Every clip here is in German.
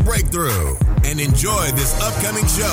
breakthrough and enjoy this upcoming show.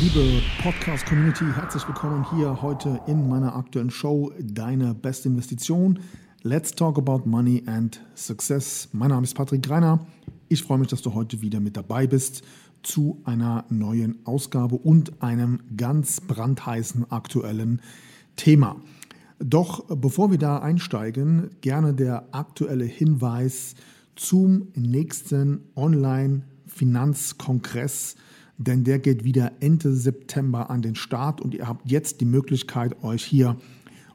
Liebe Podcast-Community, herzlich willkommen hier heute in meiner aktuellen Show Deine beste Investition. Let's talk about money and success. Mein Name ist Patrick Greiner. Ich freue mich, dass du heute wieder mit dabei bist zu einer neuen Ausgabe und einem ganz brandheißen aktuellen Thema. Doch bevor wir da einsteigen, gerne der aktuelle Hinweis zum nächsten Online-Finanzkongress, denn der geht wieder Ende September an den Start und ihr habt jetzt die Möglichkeit, euch hier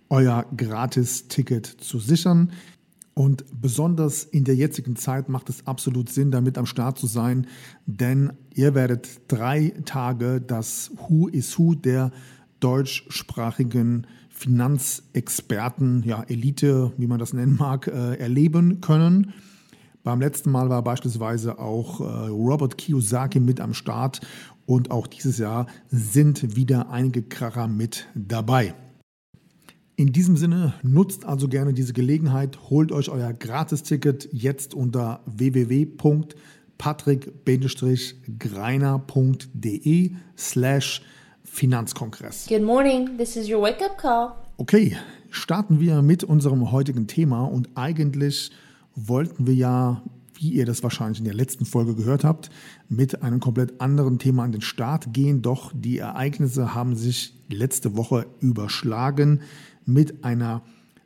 euer Gratis-Ticket zu sichern. Und besonders in der jetzigen Zeit macht es absolut Sinn, damit am Start zu sein, denn ihr werdet drei Tage das Who is Who der deutschsprachigen Finanzexperten, ja, Elite, wie man das nennen mag, äh, erleben können. Beim letzten Mal war beispielsweise auch äh, Robert Kiyosaki mit am Start und auch dieses Jahr sind wieder einige Kracher mit dabei. In diesem Sinne, nutzt also gerne diese Gelegenheit, holt euch euer Gratisticket jetzt unter www.patrick-greiner.de slash Finanzkongress. Good morning, this is your wake-up call. Okay, starten wir mit unserem heutigen Thema und eigentlich wollten wir ja, wie ihr das wahrscheinlich in der letzten Folge gehört habt, mit einem komplett anderen Thema an den Start gehen, doch die Ereignisse haben sich letzte Woche überschlagen mit einer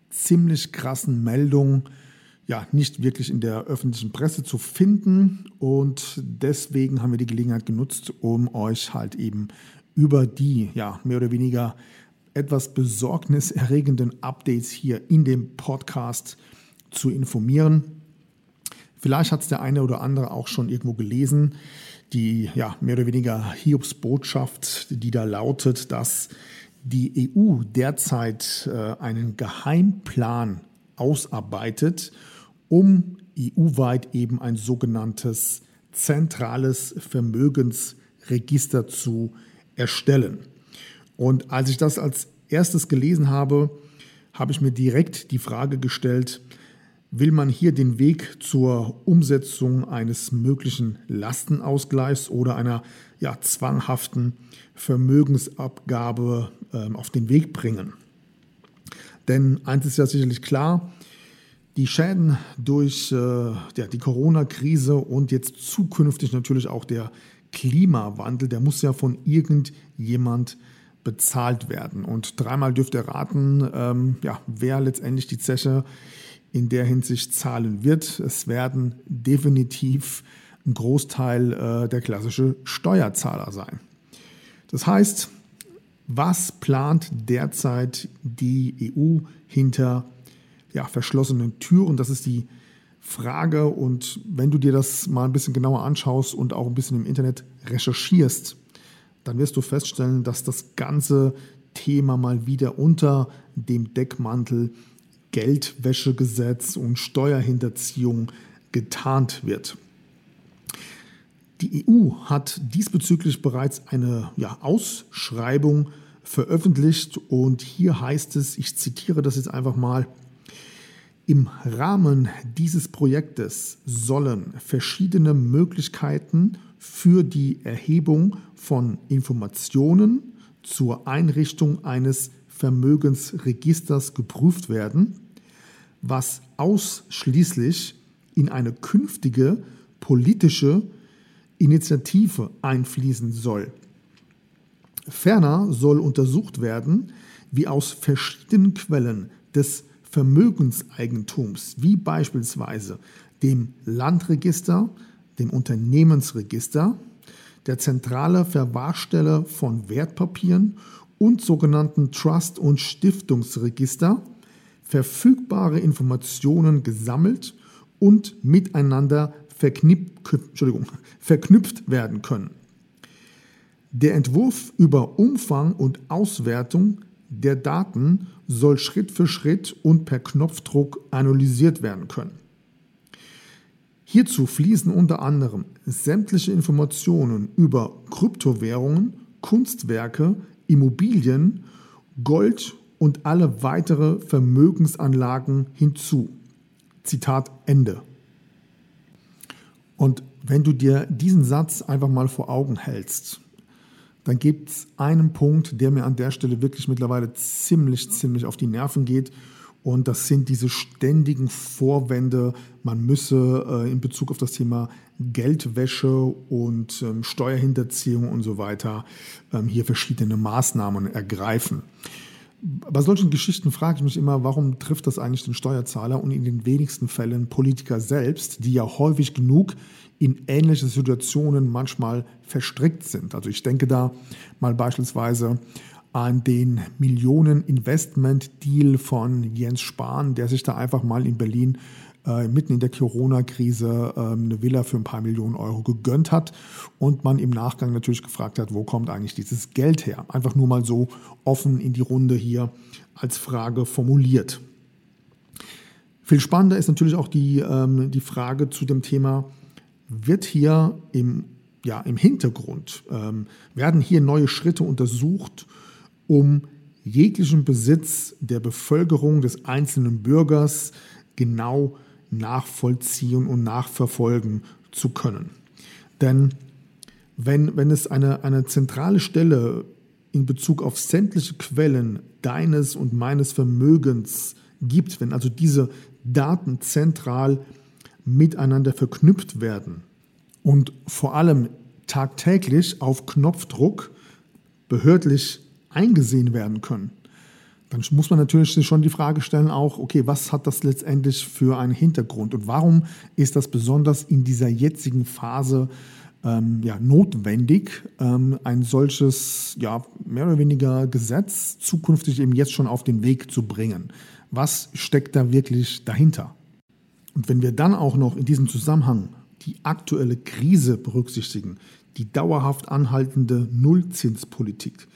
ziemlich krassen Meldung, ja, nicht wirklich in der öffentlichen Presse zu finden. Und deswegen haben wir die Gelegenheit genutzt, um euch halt eben über die, ja, mehr oder weniger etwas besorgniserregenden Updates hier in dem Podcast zu informieren. Vielleicht hat es der eine oder andere auch schon irgendwo gelesen, die ja, mehr oder weniger Hiobs-Botschaft, die da lautet, dass die EU derzeit äh, einen Geheimplan ausarbeitet, um EU-weit eben ein sogenanntes zentrales Vermögensregister zu erstellen. Und als ich das als erstes gelesen habe, habe ich mir direkt die Frage gestellt, will man hier den Weg zur Umsetzung eines möglichen Lastenausgleichs oder einer ja, zwanghaften Vermögensabgabe äh, auf den Weg bringen. Denn eins ist ja sicherlich klar, die Schäden durch äh, ja, die Corona-Krise und jetzt zukünftig natürlich auch der Klimawandel, der muss ja von irgendjemand bezahlt werden. Und dreimal dürft ihr raten, ähm, ja, wer letztendlich die Zeche in der Hinsicht zahlen wird. Es werden definitiv ein Großteil äh, der klassische Steuerzahler sein. Das heißt, was plant derzeit die EU hinter ja, verschlossenen Türen? Das ist die Frage. Und wenn du dir das mal ein bisschen genauer anschaust und auch ein bisschen im Internet recherchierst, dann wirst du feststellen, dass das ganze Thema mal wieder unter dem Deckmantel Geldwäschegesetz und Steuerhinterziehung getarnt wird. Die EU hat diesbezüglich bereits eine ja, Ausschreibung veröffentlicht und hier heißt es, ich zitiere das jetzt einfach mal, im Rahmen dieses Projektes sollen verschiedene Möglichkeiten für die Erhebung von Informationen zur Einrichtung eines Vermögensregisters geprüft werden, was ausschließlich in eine künftige politische Initiative einfließen soll. Ferner soll untersucht werden, wie aus verschiedenen Quellen des Vermögenseigentums, wie beispielsweise dem Landregister, dem Unternehmensregister, der zentrale Verwahrstelle von Wertpapieren und sogenannten Trust- und Stiftungsregister verfügbare Informationen gesammelt und miteinander verknüpft werden können. Der Entwurf über Umfang und Auswertung der Daten soll Schritt für Schritt und per Knopfdruck analysiert werden können. Hierzu fließen unter anderem sämtliche Informationen über Kryptowährungen, Kunstwerke, Immobilien, Gold und alle weitere Vermögensanlagen hinzu. Zitat Ende. Und wenn du dir diesen Satz einfach mal vor Augen hältst, dann gibt es einen Punkt, der mir an der Stelle wirklich mittlerweile ziemlich, ziemlich auf die Nerven geht. Und das sind diese ständigen Vorwände, man müsse äh, in Bezug auf das Thema Geldwäsche und ähm, Steuerhinterziehung und so weiter ähm, hier verschiedene Maßnahmen ergreifen. Bei solchen Geschichten frage ich mich immer, warum trifft das eigentlich den Steuerzahler und in den wenigsten Fällen Politiker selbst, die ja häufig genug in ähnliche Situationen manchmal verstrickt sind. Also ich denke da mal beispielsweise an den Millionen Investment Deal von Jens Spahn, der sich da einfach mal in Berlin äh, mitten in der Corona-Krise äh, eine Villa für ein paar Millionen Euro gegönnt hat und man im Nachgang natürlich gefragt hat, wo kommt eigentlich dieses Geld her? Einfach nur mal so offen in die Runde hier als Frage formuliert. Viel spannender ist natürlich auch die, ähm, die Frage zu dem Thema, wird hier im, ja, im Hintergrund, ähm, werden hier neue Schritte untersucht, um jeglichen Besitz der Bevölkerung des einzelnen Bürgers genau nachvollziehen und nachverfolgen zu können. Denn wenn, wenn es eine, eine zentrale Stelle in Bezug auf sämtliche Quellen deines und meines Vermögens gibt, wenn also diese Daten zentral miteinander verknüpft werden und vor allem tagtäglich auf Knopfdruck behördlich eingesehen werden können, dann muss man natürlich schon die Frage stellen, auch, okay, was hat das letztendlich für einen Hintergrund und warum ist das besonders in dieser jetzigen Phase ähm, ja, notwendig, ähm, ein solches, ja, mehr oder weniger Gesetz zukünftig eben jetzt schon auf den Weg zu bringen? Was steckt da wirklich dahinter? Und wenn wir dann auch noch in diesem Zusammenhang die aktuelle Krise berücksichtigen, die dauerhaft anhaltende Nullzinspolitik,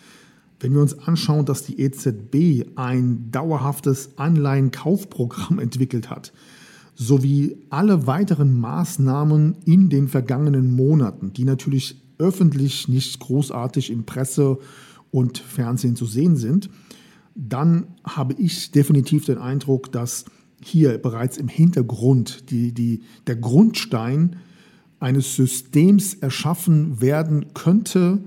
wenn wir uns anschauen, dass die EZB ein dauerhaftes Anleihenkaufprogramm entwickelt hat, sowie alle weiteren Maßnahmen in den vergangenen Monaten, die natürlich öffentlich nicht großartig in Presse und Fernsehen zu sehen sind, dann habe ich definitiv den Eindruck, dass hier bereits im Hintergrund die, die, der Grundstein eines Systems erschaffen werden könnte,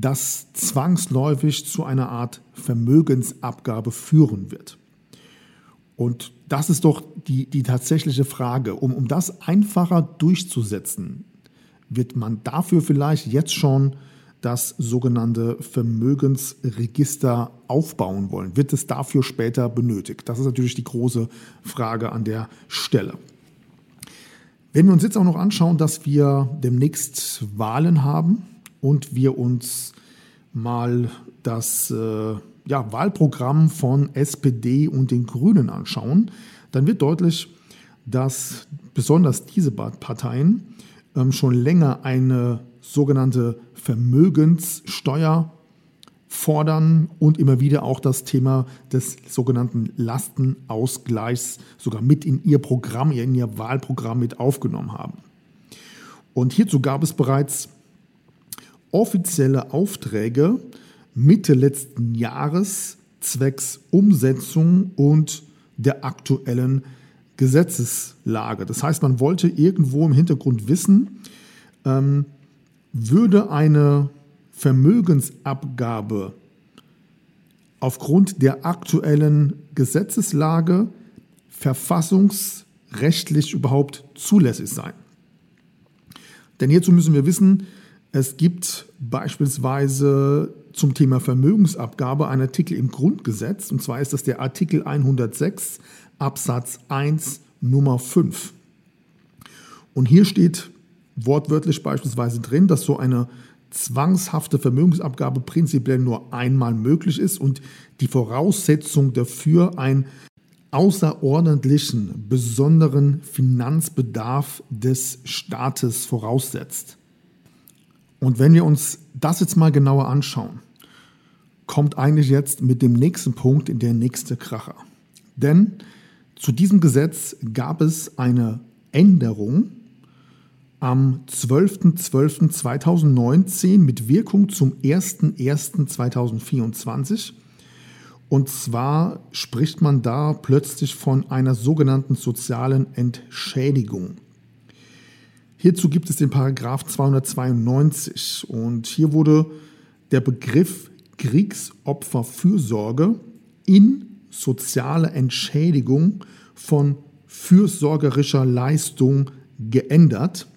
das zwangsläufig zu einer Art Vermögensabgabe führen wird. Und das ist doch die, die tatsächliche Frage. Um, um das einfacher durchzusetzen, wird man dafür vielleicht jetzt schon das sogenannte Vermögensregister aufbauen wollen? Wird es dafür später benötigt? Das ist natürlich die große Frage an der Stelle. Wenn wir uns jetzt auch noch anschauen, dass wir demnächst Wahlen haben und wir uns mal das äh, ja, Wahlprogramm von SPD und den Grünen anschauen, dann wird deutlich, dass besonders diese Parteien ähm, schon länger eine sogenannte Vermögenssteuer fordern und immer wieder auch das Thema des sogenannten Lastenausgleichs sogar mit in ihr Programm, in ihr Wahlprogramm mit aufgenommen haben. Und hierzu gab es bereits offizielle Aufträge Mitte letzten Jahres zwecks Umsetzung und der aktuellen Gesetzeslage. Das heißt, man wollte irgendwo im Hintergrund wissen, ähm, würde eine Vermögensabgabe aufgrund der aktuellen Gesetzeslage verfassungsrechtlich überhaupt zulässig sein. Denn hierzu müssen wir wissen, es gibt beispielsweise zum Thema Vermögensabgabe einen Artikel im Grundgesetz, und zwar ist das der Artikel 106 Absatz 1 Nummer 5. Und hier steht wortwörtlich beispielsweise drin, dass so eine zwangshafte Vermögensabgabe prinzipiell nur einmal möglich ist und die Voraussetzung dafür ein außerordentlichen, besonderen Finanzbedarf des Staates voraussetzt. Und wenn wir uns das jetzt mal genauer anschauen, kommt eigentlich jetzt mit dem nächsten Punkt in der nächste Kracher. Denn zu diesem Gesetz gab es eine Änderung am 12.12.2019 mit Wirkung zum 01.01.2024. Und zwar spricht man da plötzlich von einer sogenannten sozialen Entschädigung. Hierzu gibt es den Paragraph 292 und hier wurde der Begriff Kriegsopferfürsorge in soziale Entschädigung von fürsorgerischer Leistung geändert.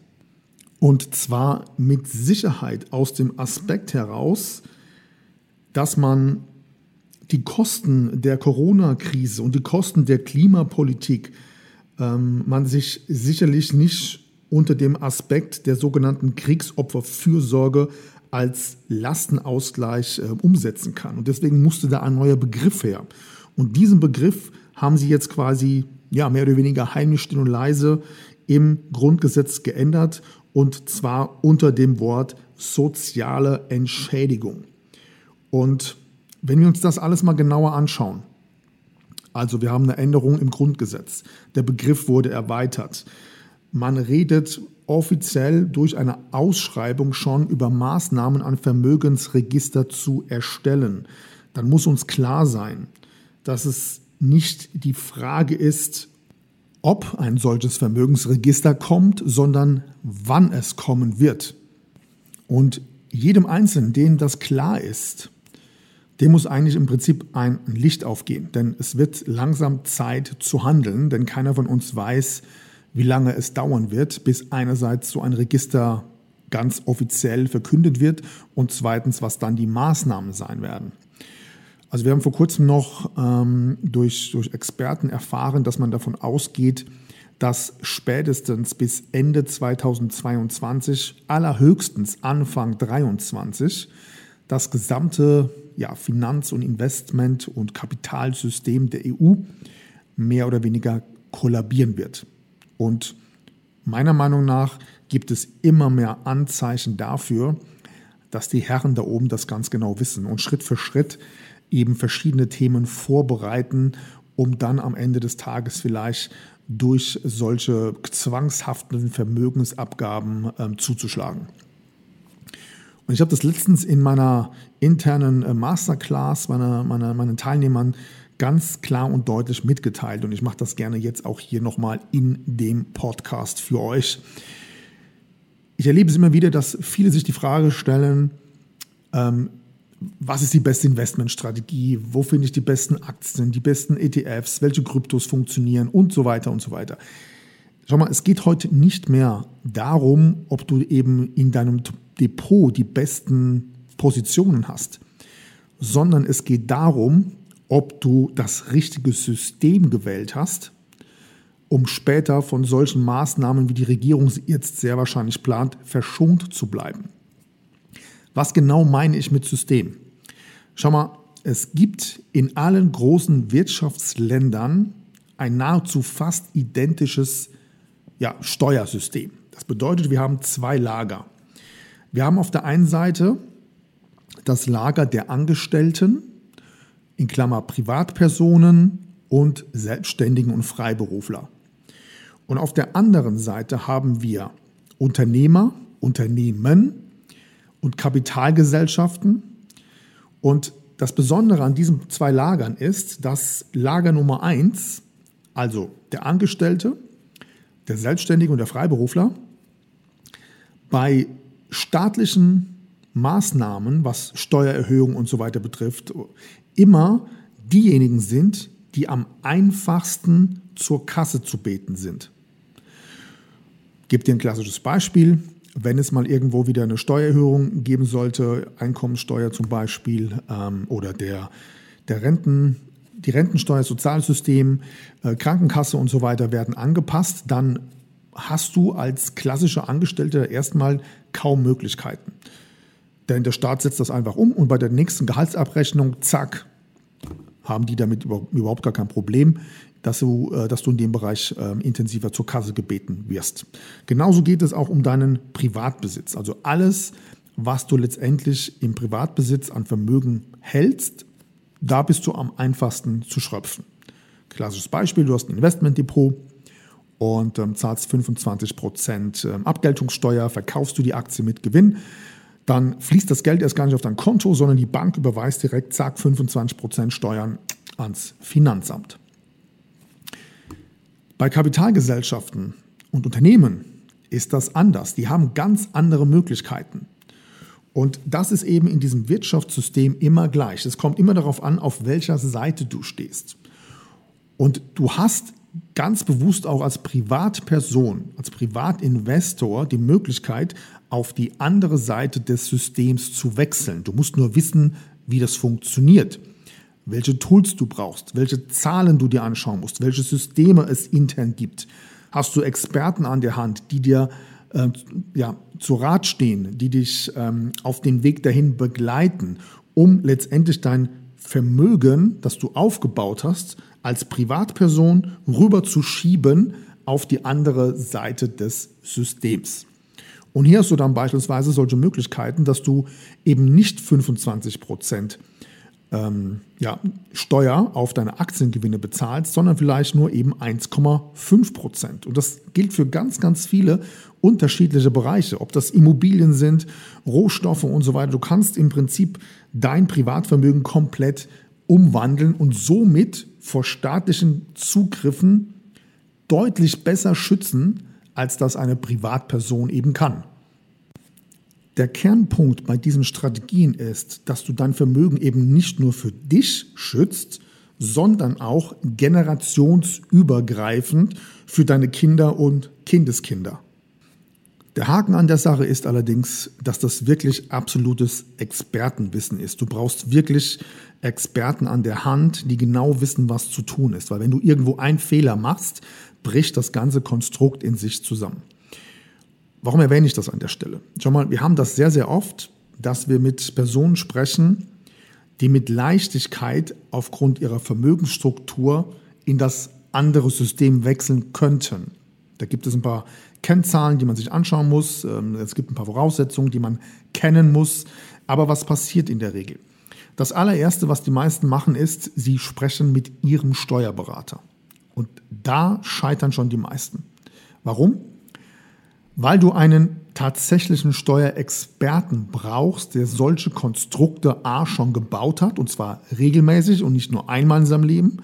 Und zwar mit Sicherheit aus dem Aspekt heraus, dass man die Kosten der Corona-Krise und die Kosten der Klimapolitik ähm, man sich sicherlich nicht unter dem Aspekt der sogenannten Kriegsopferfürsorge als Lastenausgleich äh, umsetzen kann. Und deswegen musste da ein neuer Begriff her. Und diesen Begriff haben sie jetzt quasi ja, mehr oder weniger heimlich still und leise im Grundgesetz geändert und zwar unter dem Wort soziale Entschädigung. Und wenn wir uns das alles mal genauer anschauen, also wir haben eine Änderung im Grundgesetz, der Begriff wurde erweitert, man redet offiziell durch eine Ausschreibung schon über Maßnahmen an Vermögensregister zu erstellen, dann muss uns klar sein, dass es nicht die Frage ist, ob ein solches Vermögensregister kommt, sondern wann es kommen wird. Und jedem Einzelnen, dem das klar ist, dem muss eigentlich im Prinzip ein Licht aufgehen. Denn es wird langsam Zeit zu handeln, denn keiner von uns weiß, wie lange es dauern wird, bis einerseits so ein Register ganz offiziell verkündet wird und zweitens, was dann die Maßnahmen sein werden. Also wir haben vor kurzem noch ähm, durch, durch Experten erfahren, dass man davon ausgeht, dass spätestens bis Ende 2022, allerhöchstens Anfang 2023, das gesamte ja, Finanz- und Investment- und Kapitalsystem der EU mehr oder weniger kollabieren wird. Und meiner Meinung nach gibt es immer mehr Anzeichen dafür, dass die Herren da oben das ganz genau wissen und Schritt für Schritt eben verschiedene Themen vorbereiten, um dann am Ende des Tages vielleicht durch solche zwangshaften Vermögensabgaben ähm, zuzuschlagen. Und ich habe das letztens in meiner internen äh, Masterclass meiner, meiner, meinen Teilnehmern ganz klar und deutlich mitgeteilt. Und ich mache das gerne jetzt auch hier nochmal in dem Podcast für euch. Ich erlebe es immer wieder, dass viele sich die Frage stellen, ähm, was ist die beste Investmentstrategie, wo finde ich die besten Aktien, die besten ETFs, welche Kryptos funktionieren und so weiter und so weiter. Schau mal, es geht heute nicht mehr darum, ob du eben in deinem Depot die besten Positionen hast, sondern es geht darum, ob du das richtige System gewählt hast, um später von solchen Maßnahmen, wie die Regierung sie jetzt sehr wahrscheinlich plant, verschont zu bleiben. Was genau meine ich mit System? Schau mal, es gibt in allen großen Wirtschaftsländern ein nahezu fast identisches ja, Steuersystem. Das bedeutet, wir haben zwei Lager. Wir haben auf der einen Seite das Lager der Angestellten, in Klammer Privatpersonen und Selbstständigen und Freiberufler. Und auf der anderen Seite haben wir Unternehmer, Unternehmen und Kapitalgesellschaften. Und das Besondere an diesen zwei Lagern ist, dass Lager Nummer eins, also der Angestellte, der Selbstständige und der Freiberufler, bei staatlichen Maßnahmen, was Steuererhöhung und so weiter betrifft, immer diejenigen sind, die am einfachsten zur Kasse zu beten sind. Gebe dir ein klassisches Beispiel. Wenn es mal irgendwo wieder eine Steuererhöhung geben sollte, Einkommensteuer zum Beispiel ähm, oder der, der Renten, die Rentensteuer, Sozialsystem, äh, Krankenkasse und so weiter werden angepasst, dann hast du als klassischer Angestellter erstmal kaum Möglichkeiten. Denn der Staat setzt das einfach um und bei der nächsten Gehaltsabrechnung, zack, haben die damit überhaupt gar kein Problem, dass du, äh, dass du in dem Bereich äh, intensiver zur Kasse gebeten wirst. Genauso geht es auch um deinen Privatbesitz. Also alles, was du letztendlich im Privatbesitz an Vermögen hältst, da bist du am einfachsten zu schröpfen. Klassisches Beispiel, du hast ein Investmentdepot und ähm, zahlst 25% ähm, Abgeltungssteuer, verkaufst du die Aktie mit Gewinn, dann fließt das Geld erst gar nicht auf dein Konto, sondern die Bank überweist direkt, zack, 25% Steuern ans Finanzamt. Bei Kapitalgesellschaften und Unternehmen ist das anders. Die haben ganz andere Möglichkeiten. Und das ist eben in diesem Wirtschaftssystem immer gleich. Es kommt immer darauf an, auf welcher Seite du stehst. Und du hast ganz bewusst auch als Privatperson, als Privatinvestor die Möglichkeit, auf die andere Seite des Systems zu wechseln. Du musst nur wissen, wie das funktioniert, welche Tools du brauchst, welche Zahlen du dir anschauen musst, welche Systeme es intern gibt. Hast du Experten an der Hand, die dir äh, ja, zu Rat stehen, die dich ähm, auf den Weg dahin begleiten, um letztendlich dein Vermögen, das du aufgebaut hast, als Privatperson rüber zu schieben auf die andere Seite des Systems. Und hier hast du dann beispielsweise solche Möglichkeiten, dass du eben nicht 25 Prozent ähm, ja, Steuer auf deine Aktiengewinne bezahlst, sondern vielleicht nur eben 1,5 Prozent. Und das gilt für ganz, ganz viele unterschiedliche Bereiche, ob das Immobilien sind, Rohstoffe und so weiter. Du kannst im Prinzip dein Privatvermögen komplett umwandeln und somit vor staatlichen Zugriffen deutlich besser schützen, als das eine Privatperson eben kann. Der Kernpunkt bei diesen Strategien ist, dass du dein Vermögen eben nicht nur für dich schützt, sondern auch generationsübergreifend für deine Kinder und Kindeskinder. Der Haken an der Sache ist allerdings, dass das wirklich absolutes Expertenwissen ist. Du brauchst wirklich Experten an der Hand, die genau wissen, was zu tun ist. Weil wenn du irgendwo einen Fehler machst, bricht das ganze Konstrukt in sich zusammen. Warum erwähne ich das an der Stelle? Schau mal, wir haben das sehr, sehr oft, dass wir mit Personen sprechen, die mit Leichtigkeit aufgrund ihrer Vermögensstruktur in das andere System wechseln könnten. Da gibt es ein paar Kennzahlen, die man sich anschauen muss. Ähm, es gibt ein paar Voraussetzungen, die man kennen muss. Aber was passiert in der Regel? Das allererste, was die meisten machen, ist, sie sprechen mit ihrem Steuerberater. Und da scheitern schon die meisten. Warum? Weil du einen tatsächlichen Steuerexperten brauchst, der solche Konstrukte A schon gebaut hat, und zwar regelmäßig und nicht nur einmal in seinem Leben,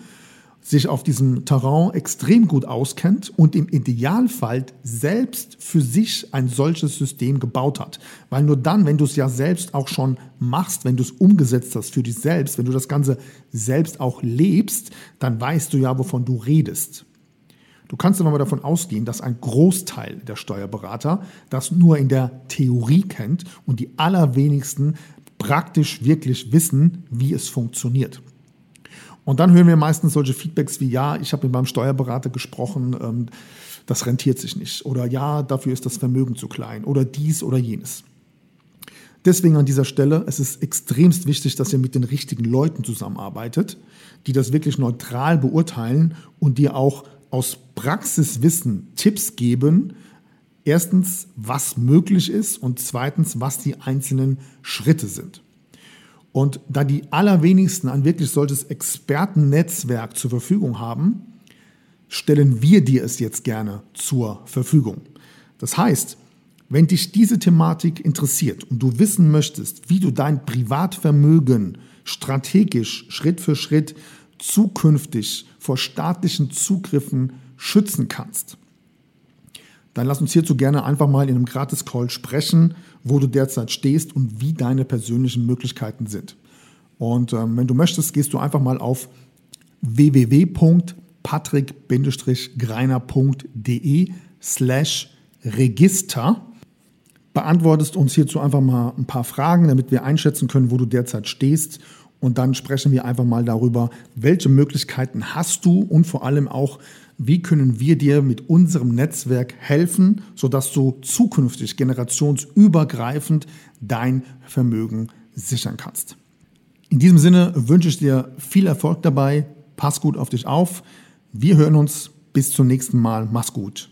sich auf diesem Terrain extrem gut auskennt und im Idealfall selbst für sich ein solches System gebaut hat. Weil nur dann, wenn du es ja selbst auch schon machst, wenn du es umgesetzt hast für dich selbst, wenn du das Ganze selbst auch lebst, dann weißt du ja, wovon du redest. Du kannst aber mal davon ausgehen, dass ein Großteil der Steuerberater das nur in der Theorie kennt und die allerwenigsten praktisch wirklich wissen, wie es funktioniert. Und dann hören wir meistens solche Feedbacks wie, ja, ich habe mit meinem Steuerberater gesprochen, ähm, das rentiert sich nicht. Oder ja, dafür ist das Vermögen zu klein. Oder dies oder jenes. Deswegen an dieser Stelle, es ist extremst wichtig, dass ihr mit den richtigen Leuten zusammenarbeitet, die das wirklich neutral beurteilen und dir auch aus Praxiswissen Tipps geben, erstens, was möglich ist und zweitens, was die einzelnen Schritte sind. Und da die allerwenigsten ein wirklich solches Expertennetzwerk zur Verfügung haben, stellen wir dir es jetzt gerne zur Verfügung. Das heißt, wenn dich diese Thematik interessiert und du wissen möchtest, wie du dein Privatvermögen strategisch Schritt für Schritt zukünftig vor staatlichen Zugriffen schützen kannst, dann lass uns hierzu gerne einfach mal in einem Gratis-Call sprechen, wo du derzeit stehst und wie deine persönlichen Möglichkeiten sind. Und ähm, wenn du möchtest, gehst du einfach mal auf www.patrick-greiner.de slash Register. Beantwortest uns hierzu einfach mal ein paar Fragen, damit wir einschätzen können, wo du derzeit stehst. Und dann sprechen wir einfach mal darüber, welche Möglichkeiten hast du und vor allem auch, wie können wir dir mit unserem Netzwerk helfen, sodass du zukünftig generationsübergreifend dein Vermögen sichern kannst. In diesem Sinne wünsche ich dir viel Erfolg dabei, pass gut auf dich auf. Wir hören uns bis zum nächsten Mal. Mach's gut.